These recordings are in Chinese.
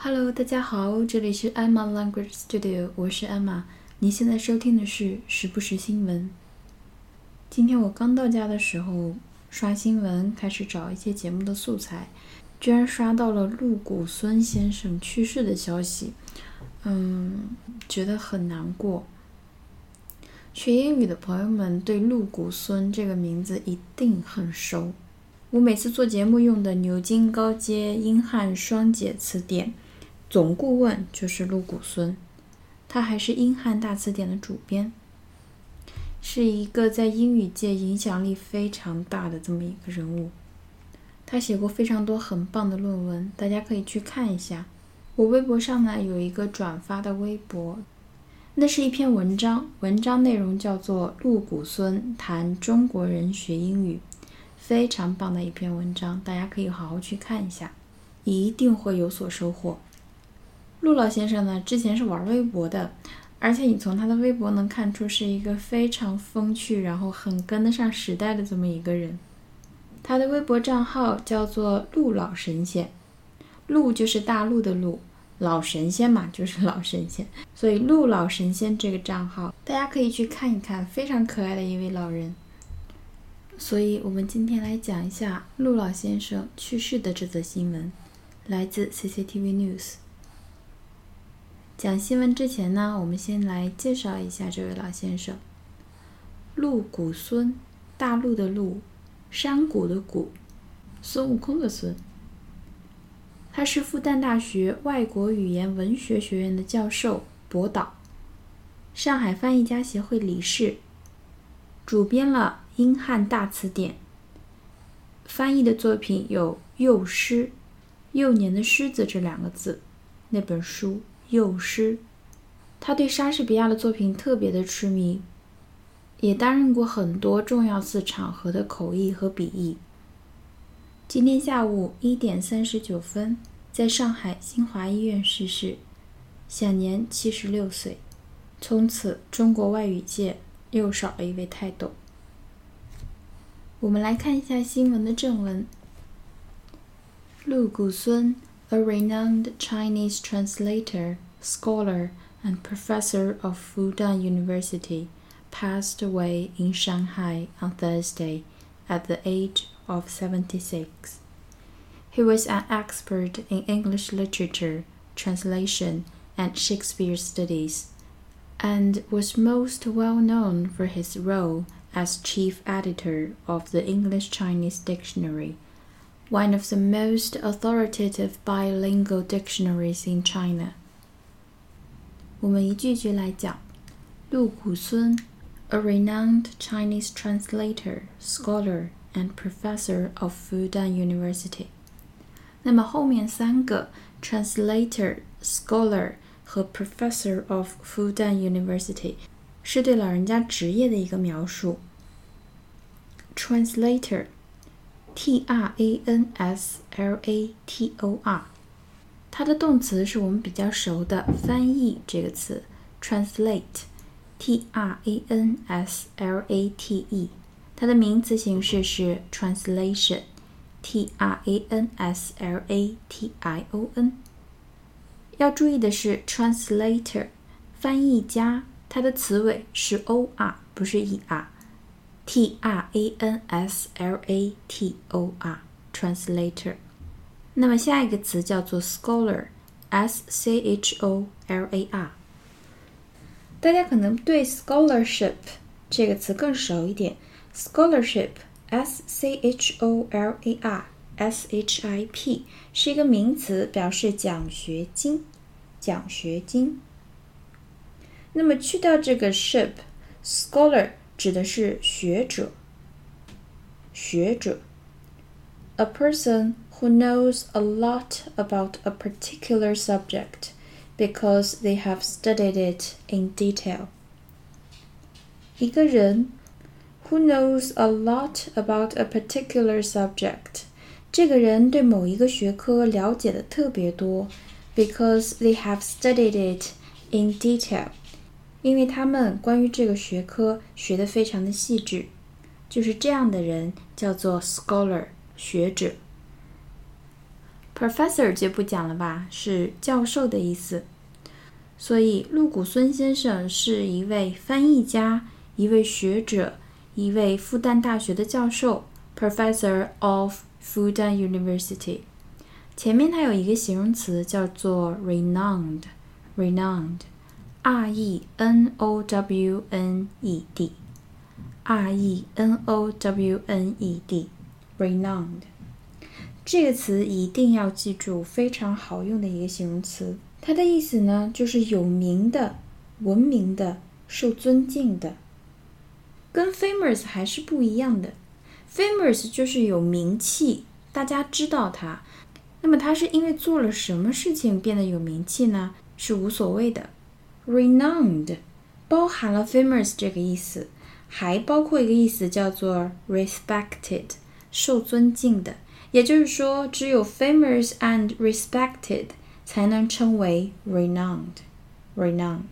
Hello，大家好，这里是 Emma Language Studio，我是 Emma。你现在收听的是时不时新闻。今天我刚到家的时候，刷新闻，开始找一些节目的素材，居然刷到了陆谷孙先生去世的消息，嗯，觉得很难过。学英语的朋友们对陆谷孙这个名字一定很熟。我每次做节目用的牛津高阶英汉双解词典。总顾问就是陆谷孙，他还是英汉大词典的主编，是一个在英语界影响力非常大的这么一个人物。他写过非常多很棒的论文，大家可以去看一下。我微博上呢有一个转发的微博，那是一篇文章，文章内容叫做《陆谷孙谈中国人学英语》，非常棒的一篇文章，大家可以好好去看一下，一定会有所收获。陆老先生呢，之前是玩微博的，而且你从他的微博能看出是一个非常风趣，然后很跟得上时代的这么一个人。他的微博账号叫做“陆老神仙”，陆就是大陆的陆，老神仙嘛就是老神仙，所以陆老神仙这个账号大家可以去看一看，非常可爱的一位老人。所以我们今天来讲一下陆老先生去世的这则新闻，来自 CCTV News。讲新闻之前呢，我们先来介绍一下这位老先生——陆谷孙，大陆的陆，山谷的谷，孙悟空的孙。他是复旦大学外国语言文学学院的教授、博导，上海翻译家协会理事，主编了《英汉大词典》，翻译的作品有《幼狮》，幼年的狮子这两个字，那本书。幼师，他对莎士比亚的作品特别的痴迷，也担任过很多重要次场合的口译和笔译。今天下午一点三十九分，在上海新华医院逝世，享年七十六岁。从此，中国外语界又少了一位泰斗。我们来看一下新闻的正文：陆谷孙。A renowned Chinese translator, scholar, and professor of Fudan University, passed away in Shanghai on Thursday at the age of 76. He was an expert in English literature, translation, and Shakespeare studies, and was most well known for his role as chief editor of the English Chinese Dictionary one of the most authoritative bilingual dictionaries in China. 我们一句句来讲。陆谷孙，a renowned Chinese translator, scholar, and professor of Fudan University。那么后面三个 translator、scholar 和 professor of Fudan University 是对老人家职业的一个描述。translator T R A N S L A T O R，它的动词是我们比较熟的翻译这个词，translate，T R A N S L A T E，它的名词形式是 translation，T R A N S L A T I O N。要注意的是，translator，翻译家，它的词尾是 O R，不是 E R。T R A N S L A T O R，translator。那么下一个词叫做 scholar，S C H O L A R。大家可能对 scholarship 这个词更熟一点。scholarship，S C H O L A R S H I P 是一个名词，表示奖学金。奖学金。那么去掉这个 ship，scholar。 指的是学者。学者，a person who knows a lot about a particular subject because they have studied it in detail。一个人 who knows a lot about a particular subject，这个人对某一个学科了解的特别多，because they have studied it in detail。 因为他们关于这个学科学得非常的细致，就是这样的人叫做 scholar 学者。Professor 就不讲了吧，是教授的意思。所以陆谷孙先生是一位翻译家、一位学者、一位复旦大学的教授，Professor of Fudan University。前面它有一个形容词叫做 renowned，renowned Renowned, renowned, renowned。这个词一定要记住，非常好用的一个形容词。它的意思呢，就是有名的、闻名的、受尊敬的。跟 famous 还是不一样的。famous 就是有名气，大家知道他。那么他是因为做了什么事情变得有名气呢？是无所谓的。Renowned 包含了 famous 这个意思，还包括一个意思叫做 respected，受尊敬的。也就是说，只有 famous and respected 才能称为 renowned。renowned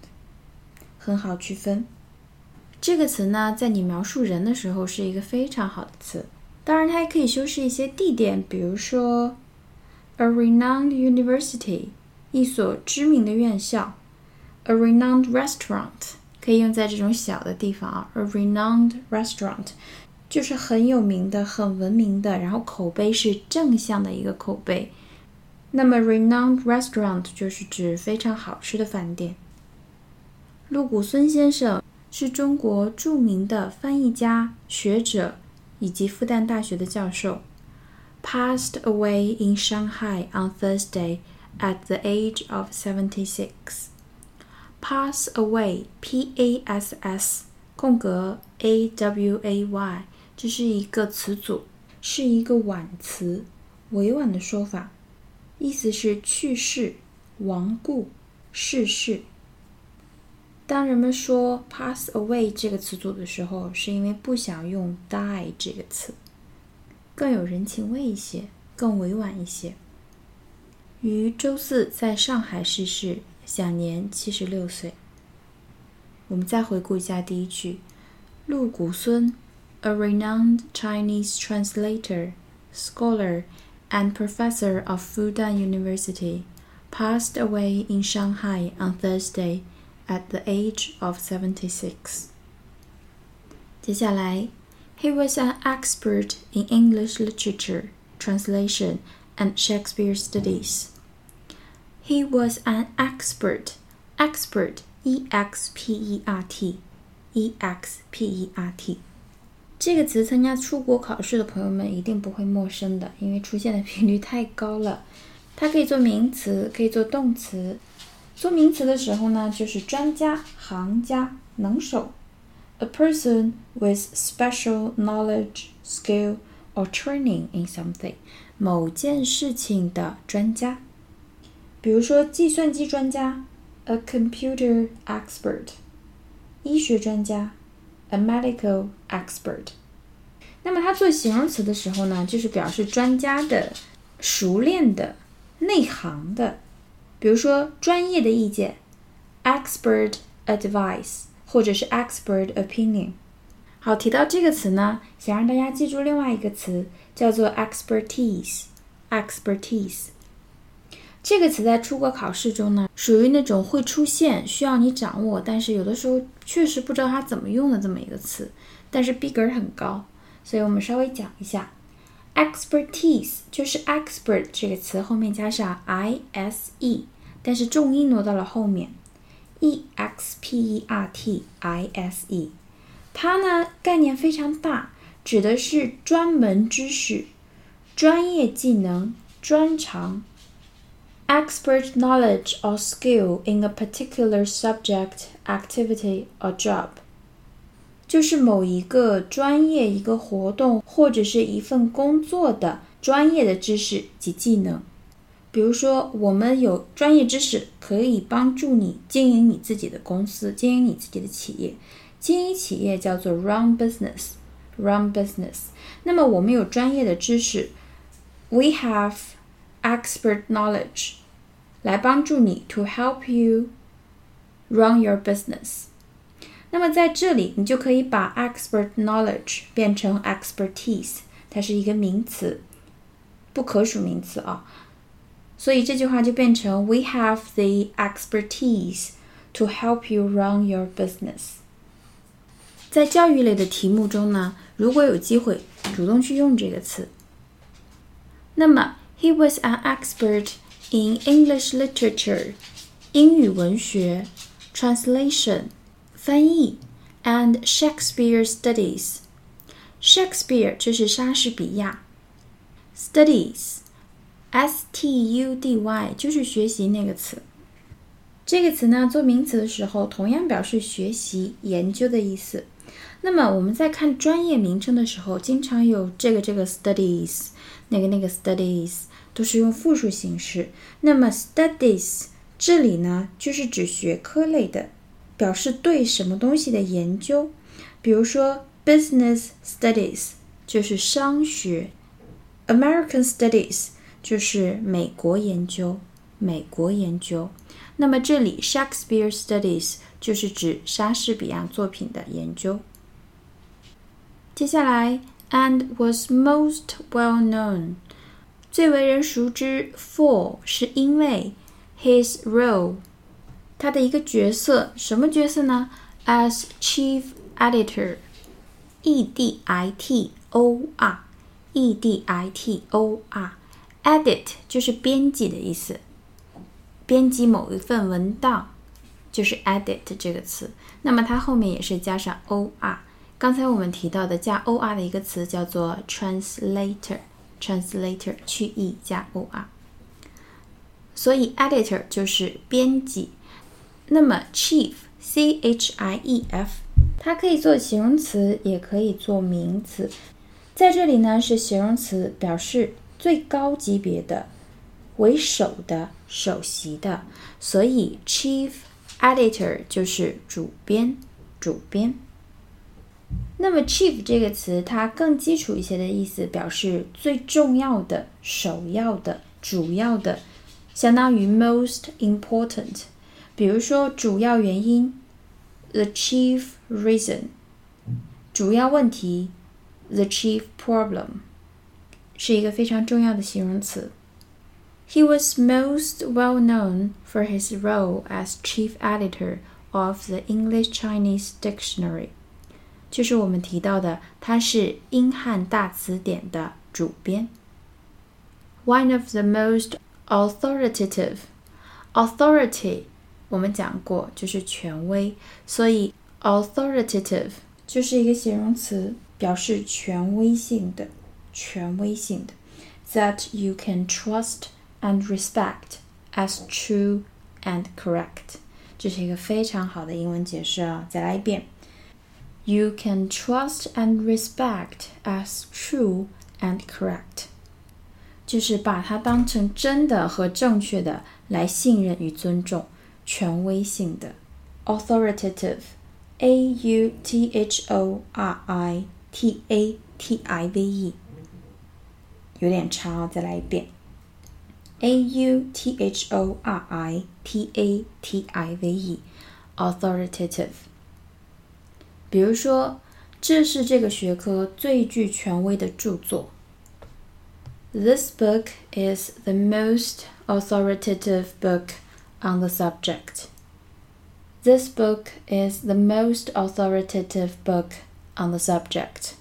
很好区分。这个词呢，在你描述人的时候是一个非常好的词。当然，它还可以修饰一些地点，比如说 a renowned university，一所知名的院校；a renowned restaurant，可以用在这种小的地方啊。a renowned restaurant。就是很有名的、很闻名的，然后口碑是正向的一个口碑。那么，renowned restaurant 就是指非常好吃的饭店。陆谷孙先生是中国著名的翻译家、学者以及复旦大学的教授，passed away in Shanghai on Thursday at the age of seventy-six. Pass away，P-A-S-S 空格 A-W-A-Y。这是一个词组，是一个婉词，委婉的说法，意思是去世、亡故、逝世。当人们说 pass away 这个词组的时候，是因为不想用 die 这个词，更有人情味一些，更委婉一些。于周四在上海逝世，享年七十六岁。我们再回顾一下第一句：陆谷孙。a renowned Chinese translator, scholar, and professor of Fudan University, passed away in Shanghai on Thursday at the age of 76. 接下来, he was an expert in English literature, translation, and Shakespeare studies. He was an expert, expert, E X P E R T, E X P E R T。这个词参加出国考试的朋友们一定不会陌生的，因为出现的频率太高了。它可以做名词，可以做动词。做名词的时候呢，就是专家、行家、能手，a person with special knowledge, skill or training in something，某件事情的专家。 比如说计算机专家，a computer expert；医学专家。a medical expert。那么它做形容词的时候呢，就是表示专家的、熟练的、内行的。比如说专业的意见，expert advice，或者是 expert opinion。好，提到这个词呢，想让大家记住另外一个词，叫做 expertise，expertise。这个词在出国考试中呢，属于那种会出现需要你掌握，但是有的时候确实不知道它怎么用的这么一个词，但是逼格很高，所以我们稍微讲一下，expertise 就是 expert 这个词后面加上 i s e，但是重音挪到了后面，e x p e r t i s e，它呢概念非常大，指的是专门知识、专业技能、专长。expert knowledge or skill in a particular subject, activity or job，就是某一个专业、一个活动或者是一份工作的专业的知识及技能。比如说，我们有专业知识可以帮助你经营你自己的公司，经营你自己的企业。经营企业叫做 run business，run business。那么我们有专业的知识，we have expert knowledge 来帮助你，to help you run your business。那么在这里，你就可以把 expert knowledge 变成 expertise，它是一个名词，不可数名词啊。 所以这句话就变成 We have the expertise to help you run your business。在教育类的题目中呢，如果有机会，主动去用这个词。那么 ，He was an expert in English literature，英语文学，translation，翻译，and Shakespeare studies。Shakespeare 就是莎士比亚，studies，s t u d y 就是学习那个词。这个词呢，做名词的时候，同样表示学习、研究的意思。那么我们在看专业名称的时候，经常有这个这个 studies， 那个那个 studies 都是用复数形式。那么 studies 这里呢，就是指学科类的，表示对什么东西的研究。比如说 business studies 就是商学，American studies 就是美国研究，美国研究。那么这里 Shakespeare studies 就是指莎士比亚作品的研究。接下来 ，and was most well known，最为人熟知，for 是因为 his role，他的一个角色，什么角色呢？as chief editor，e d i t o r，e d i t o r，edit 就是编辑的意思，编辑某一份文档就是 edit 这个词，那么它后面也是加上 o r。 刚才我们提到的加 o r 的一个词叫做 translator，translator 去意加 o r，所以 editor 就是编辑。那么 chief c h i e f 它可以做形容词，也可以做名词。在这里呢是形容词，表示最高级别的、为首的、首席的，所以 chief editor 就是主编，主编。那么，chief 这个词，它更基础一些的意思，表示最重要的、首要的、主要的，相当于 most important。比如说，主要原因，the chief reason；主要问题，the chief problem，是一个非常重要的形容词。He was most well known for his role as chief editor of the English Chinese Dictionary. 就是我们提到的，他是英汉大词典的主编。One of the most authoritative authority，我们讲过就是权威，所以 authoritative 就是一个形容词，表示权威性的、权威性的。That you can trust and respect as true and correct，这是一个非常好的英文解释啊！再来一遍。you can trust and respect as true and correct，就是把它当成真的和正确的来信任与尊重，权威性的，authoritative，a u t h o r i t a t i v e，有点长哦，再来一遍，a u t h o r i t a t i v e，authoritative。 比如说，这是这个学科最具权威的着作。This book is the most authoritative book on the subject. This book is the most authoritative book on the subject.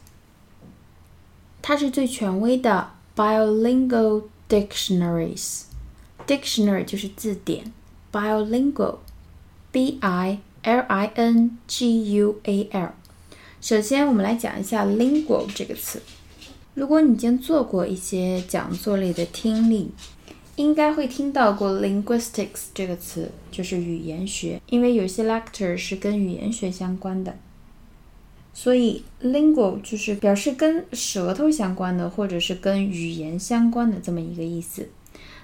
它是最权威的 bilingual dictionaries. Dictionary 就是字典，bilingual, b-i L I N G U A L。首先，我们来讲一下 lingual 这个词。如果你已经做过一些讲座类的听力，应该会听到过 linguistics 这个词，就是语言学。因为有些 lecture 是跟语言学相关的，所以 lingual 就是表示跟舌头相关的，或者是跟语言相关的这么一个意思。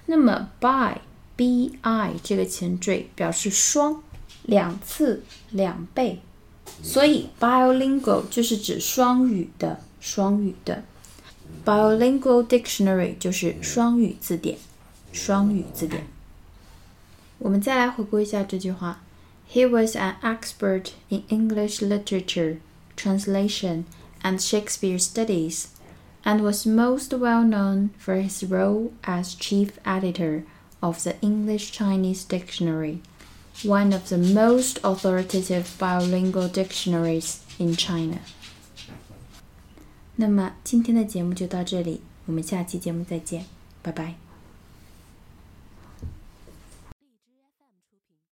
那么 by b i 这个前缀表示双。两次两倍，所以 bilingual 就是指双语的，双语的 bilingual dictionary 就是双语字典，双语字典。我们再来回顾一下这句话：He was an expert in English literature, translation, and Shakespeare studies, and was most well known for his role as chief editor of the English Chinese Dictionary, one of the most authoritative bilingual dictionaries in China. 那么今天的节目就到这里，我们下期节目再见，拜拜。